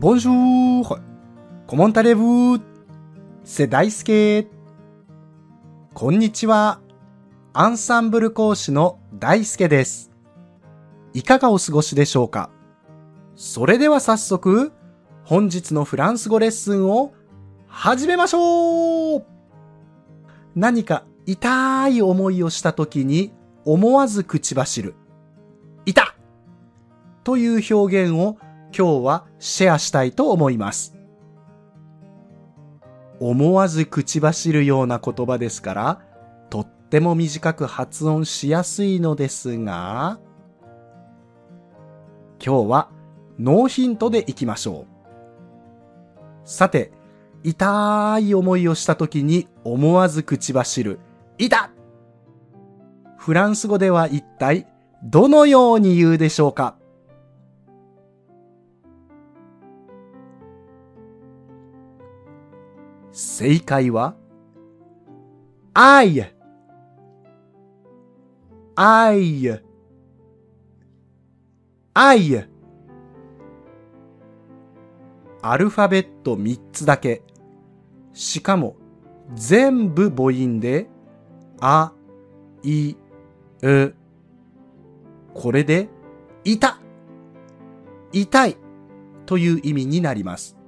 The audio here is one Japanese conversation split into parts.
Bonjour! Comment allez-vous? C'est 大輔。こんにちは。アンサンブル講師の大輔です。いかがお過ごしでしょうか？それでは早速、本日のフランス語レッスンを始めましょう何か痛い思いをした時に思わず口走る。いたという表現を今日はシェアしたいと思います。思わず口走るような言葉ですから、とっても短く発音しやすいのですが、今日はノーヒントでいきましょう。さて、痛い思いをした時に思わず口走る、いたフランス語では一体どのように言うでしょうか？正解は、あい、あい、あい。アルファベット3つだけ。しかも、全部母音で、あ、い、う。これで、いた、痛いという意味になります。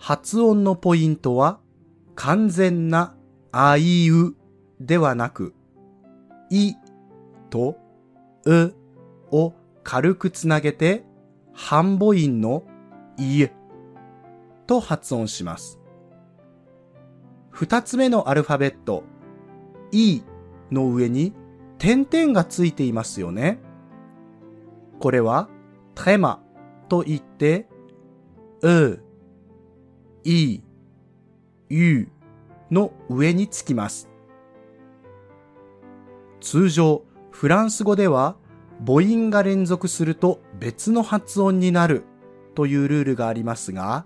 発音のポイントは、完全なあいうではなく、いとうを軽くつなげて、半母音のいと発音します。二つ目のアルファベット、いの上に点々がついていますよね。これは、トレマと言って、う、い、ゆの上につきます。通常、フランス語では母音が連続すると別の発音になるというルールがありますが、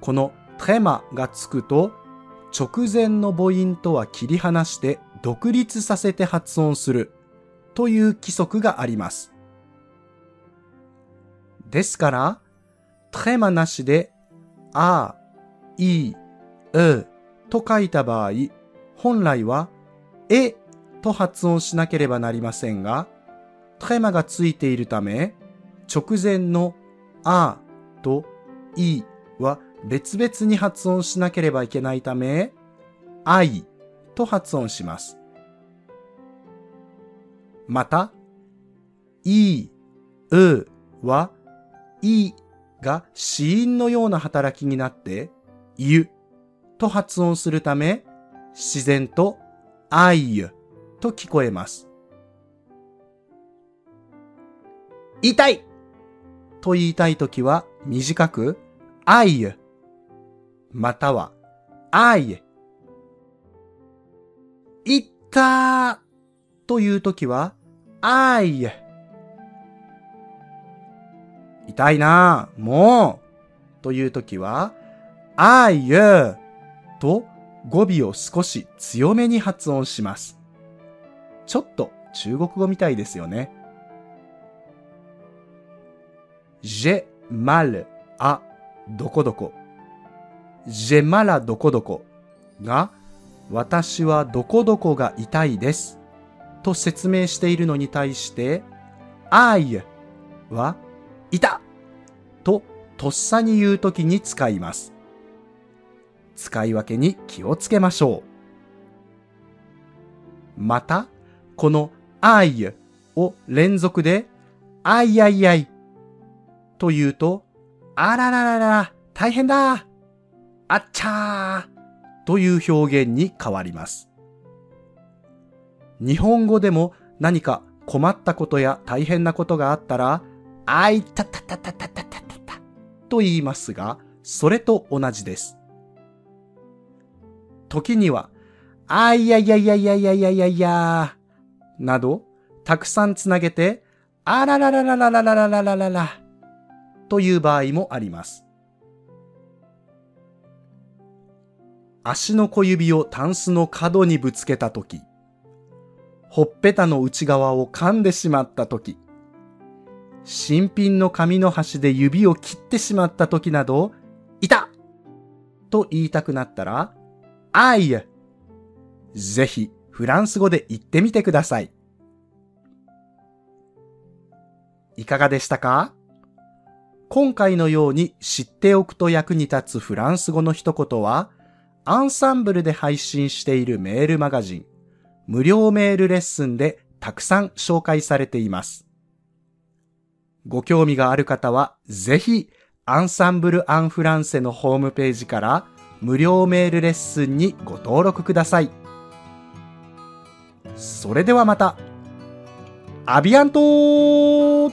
このトレマがつくと直前の母音とは切り離して独立させて発音するという規則があります。ですから、トレマなしで、あ、い、うと書いた場合、本来は、えと発音しなければなりませんが、トレマがついているため、直前のあといは別々に発音しなければいけないため、あいと発音します。また、い、うは、いが子音のような働きになって、ゆと発音するため、自然とあいゆと聞こえます。痛いと言いたいときは短く、あいゆまたは、あいいったーというときは、あい痛いなぁ、もう。というときは、あいゆと語尾を少し強めに発音します。ちょっと中国語みたいですよね。j'ai mal à どこどこ。j'ai mal à どこどこが私はどこどこが痛いですと説明しているのに対して、I はいたととっさに言うときに使います。使い分けに気をつけましょう。また、この I を連続で、あいあいあいと言うと、あらららら、大変だあっちゃーという表現に変わります。日本語でも何か困ったことや大変なことがあったら、あいたたたたたたたたたと言いますが、それと同じです。時には、あいやいやいやいやいやいやいやいやなど、たくさんつなげて、あららららららららららららという場合もあります。足の小指をタンスの角にぶつけたとき、ほっぺたの内側を噛んでしまったとき、新品の紙の端で指を切ってしまった時など、いたと言いたくなったら、あいぜひフランス語で言ってみてください。いかがでしたか？今回のように知っておくと役に立つフランス語の一言は、アンサンブルで配信しているメールマガジン、無料メールレッスンでたくさん紹介されています。ご興味がある方は、ぜひ、アンサンブル・アン・フランセのホームページから無料メールレッスンにご登録ください。それではまた。アビアント